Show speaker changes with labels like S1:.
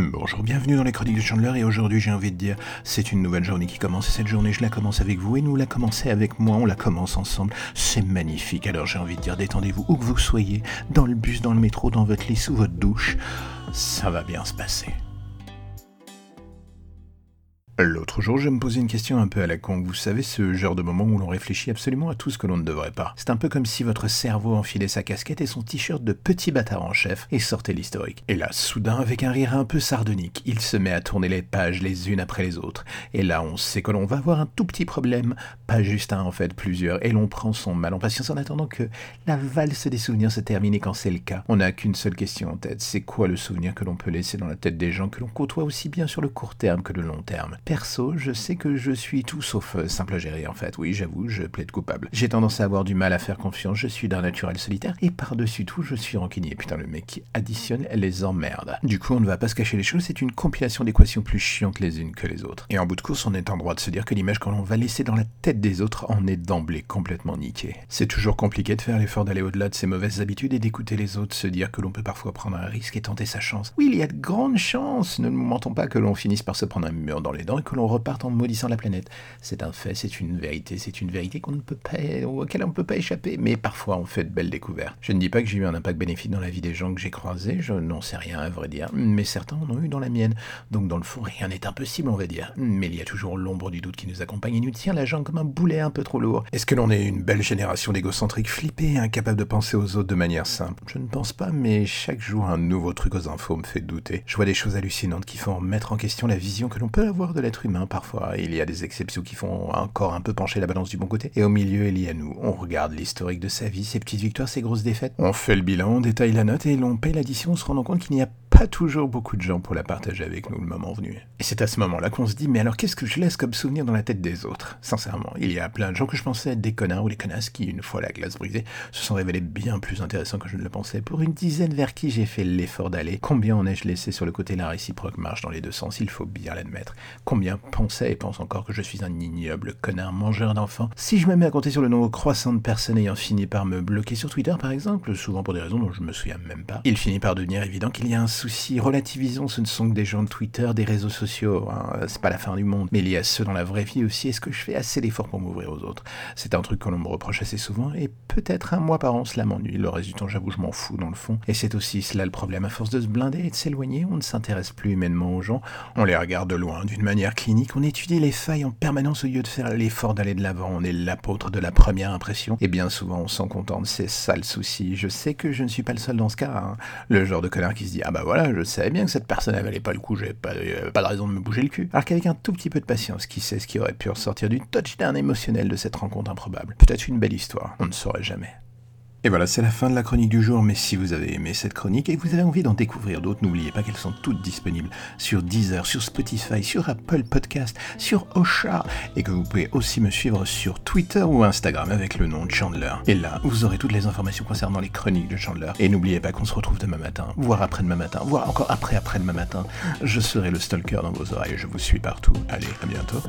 S1: Bonjour, bienvenue dans les chroniques de Chandler et aujourd'hui j'ai envie de dire c'est une nouvelle journée qui commence et cette journée je la commence avec vous et nous la commencer avec moi, on la commence ensemble, c'est magnifique. Alors j'ai envie de dire détendez-vous où que vous soyez, dans le bus, dans le métro, dans votre lit, sous votre douche, ça va bien se passer. L'autre jour, je me posais une question un peu à la con. Vous savez, ce genre de moment où l'on réfléchit absolument à tout ce que l'on ne devrait pas? C'est un peu comme si votre cerveau enfilait sa casquette et son t-shirt de petit bâtard en chef et sortait l'historique. Et là, soudain, avec un rire un peu sardonique, il se met à tourner les pages les unes après les autres. Et là, on sait que l'on va avoir un tout petit problème, pas juste un en fait, plusieurs, et l'on prend son mal en patience en attendant que la valse des souvenirs se termine et quand c'est le cas, on n'a qu'une seule question en tête. C'est quoi le souvenir que l'on peut laisser dans la tête des gens que l'on côtoie aussi bien sur le court terme que le long terme? Perso, je sais que je suis tout sauf euh, simple à gérer en fait. Oui, j'avoue, je plaide coupable. J'ai tendance à avoir du mal à faire confiance, je suis d'un naturel solitaire et par-dessus tout, je suis rancunier. Putain, le mec qui additionne les emmerdes. Du coup, on ne va pas se cacher les choses, c'est une compilation d'équations plus chiantes les unes que les autres. Et en bout de course, on est en droit de se dire que l'image qu'on va laisser dans la tête des autres en est d'emblée complètement niquée. C'est toujours compliqué de faire l'effort d'aller au-delà de ses mauvaises habitudes et d'écouter les autres, se dire que l'on peut parfois prendre un risque et tenter sa chance. Oui, il y a de grandes chances, ne nous mentons pas que l'on finisse par se prendre un mur dans les dents que l'on reparte en maudissant la planète. C'est un fait, c'est une vérité, c'est une vérité qu'on ne peut pas, auquel on ne peut pas échapper, mais parfois on fait de belles découvertes. Je ne dis pas que j'ai eu un impact bénéfique dans la vie des gens que j'ai croisés, je n'en sais rien à vrai dire, mais certains en ont eu dans la mienne. Donc dans le fond, rien n'est impossible, on va dire. Mais il y a toujours l'ombre du doute qui nous accompagne et nous tient la jambe comme un boulet un peu trop lourd. Est-ce que l'on est une belle génération d'égocentriques flippés, incapables de penser aux autres de manière simple? Je ne pense pas, mais chaque jour un nouveau truc aux infos me fait douter. Je vois des choses hallucinantes qui font remettre en question la vision que l'on peut avoir de humain parfois. Il y a des exceptions qui font encore un peu pencher la balance du bon côté. Et au milieu, il y a nous. On regarde l'historique de sa vie, ses petites victoires, ses grosses défaites. On fait le bilan, on détaille la note et l'on paye l'addition se rendant compte qu'il n'y a pas toujours beaucoup de gens pour la partager avec nous le moment venu. Et c'est à ce moment-là qu'on se dit, mais alors qu'est-ce que je laisse comme souvenir dans la tête des autres? Sincèrement, il y a plein de gens que je pensais être des connards ou des connasses qui, une fois la glace brisée, se sont révélés bien plus intéressants que je ne le pensais. Pour une dizaine vers qui j'ai fait l'effort d'aller, combien en ai-je laissé sur le côté? La réciproque marche dans les deux sens, il faut bien l'admettre. Combien pensaient et pensent encore que je suis un ignoble connard mangeur d'enfants? Si je me mets à compter sur le nombre croissant de personnes ayant fini par me bloquer sur Twitter par exemple, souvent pour des raisons dont je me souviens même pas, il finit par devenir évident qu'il y a un souci. Relativisons, ce ne sont que des gens de Twitter, des réseaux sociaux, hein. c'est pas la fin du monde. Mais il y a ceux dans la vraie vie aussi. Est-ce que je fais assez d'efforts pour m'ouvrir aux autres? C'est un truc que l'on me reproche assez souvent et peut-être un mois par an cela m'ennuie. Le reste du temps, j'avoue, je m'en fous dans le fond. Et c'est aussi cela le problème. À force de se blinder et de s'éloigner, on ne s'intéresse plus humainement aux gens. On les regarde de loin, d'une manière clinique. On étudie les failles en permanence au lieu de faire l'effort d'aller de l'avant. On est l'apôtre de la première impression. Et bien souvent, on s'en contente. C'est ça le souci. Je sais que je ne suis pas le seul dans ce cas. Hein. Le genre de connard qui se dit Ah bah voilà, je savais bien que cette personne elle valait pas le coup, j'avais pas, pas de raison de me bouger le cul. Alors qu'avec un tout petit peu de patience, qui sait ce qui aurait pu ressortir du touchdown émotionnel de cette rencontre improbable Peut-être une belle histoire, on ne saurait jamais. Et voilà, c'est la fin de la chronique du jour, mais si vous avez aimé cette chronique et que vous avez envie d'en découvrir d'autres, n'oubliez pas qu'elles sont toutes disponibles sur Deezer, sur Spotify, sur Apple Podcast, sur Osha, et que vous pouvez aussi me suivre sur Twitter ou Instagram avec le nom de Chandler. Et là, vous aurez toutes les informations concernant les chroniques de Chandler. Et n'oubliez pas qu'on se retrouve demain matin, voire après-demain matin, voire encore après après-demain matin. Je serai le stalker dans vos oreilles, je vous suis partout. Allez, à bientôt.